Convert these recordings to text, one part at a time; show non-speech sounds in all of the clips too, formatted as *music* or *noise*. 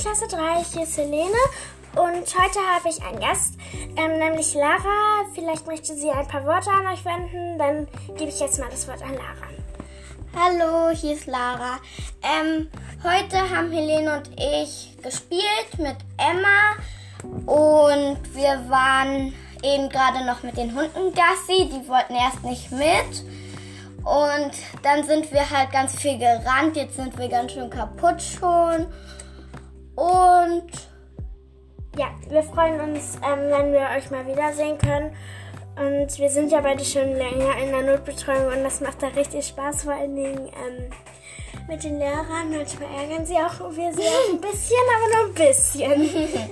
Klasse 3. Hier ist Helene. Und heute habe ich einen Gast, ähm, nämlich Lara. Vielleicht möchte sie ein paar Worte an euch wenden. Dann gebe ich jetzt mal das Wort an Lara. Hallo, hier ist Lara. Ähm, heute haben Helene und ich gespielt mit Emma und wir waren eben gerade noch mit den Hunden Gassi. Die wollten erst nicht mit. Und dann sind wir halt ganz viel gerannt. Jetzt sind wir ganz schön kaputt schon. Wir freuen uns, ähm, wenn wir euch mal wiedersehen können. Und wir sind ja beide schon länger in der Notbetreuung und das macht da richtig Spaß, vor allen Dingen ähm, mit den Lehrern. Manchmal ärgern sie auch wir sie auch ein bisschen, aber nur ein bisschen.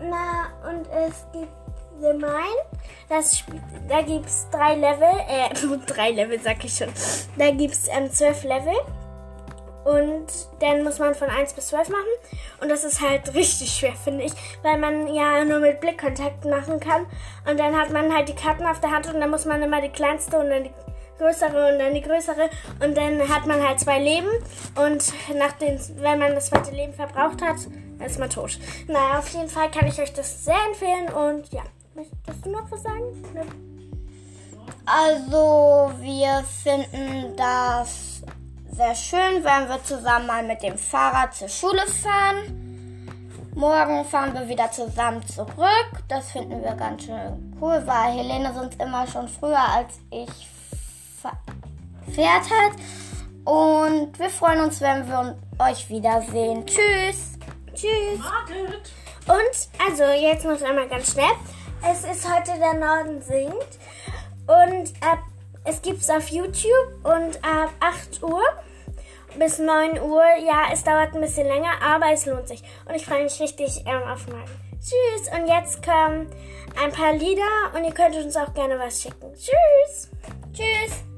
*laughs* Na, und es gibt The Mine. Das, da gibt es drei Level, äh, *laughs* drei Level sag ich schon. Da gibt es ähm, zwölf Level. Und dann muss man von 1 bis 12 machen. Und das ist halt richtig schwer, finde ich. Weil man ja nur mit Blickkontakt machen kann. Und dann hat man halt die Karten auf der Hand und dann muss man immer die kleinste und dann die größere und dann die größere. Und dann hat man halt zwei Leben. Und nach den, wenn man das zweite Leben verbraucht hat, ist man tot. Naja, auf jeden Fall kann ich euch das sehr empfehlen. Und ja, möchtest du noch was sagen? Ne? Also, wir finden das sehr schön, wenn wir zusammen mal mit dem Fahrrad zur Schule fahren. Morgen fahren wir wieder zusammen zurück. Das finden wir ganz schön cool, weil Helene sonst immer schon früher als ich fährt hat. Und wir freuen uns, wenn wir euch wiedersehen. Tschüss. Tschüss. Und also jetzt noch einmal ganz schnell. Es ist heute der Norden singt. Und ab es gibt es auf YouTube und ab 8 Uhr bis 9 Uhr. Ja, es dauert ein bisschen länger, aber es lohnt sich. Und ich freue mich richtig ähm, auf morgen. Tschüss. Und jetzt kommen ein paar Lieder und ihr könnt uns auch gerne was schicken. Tschüss. Tschüss.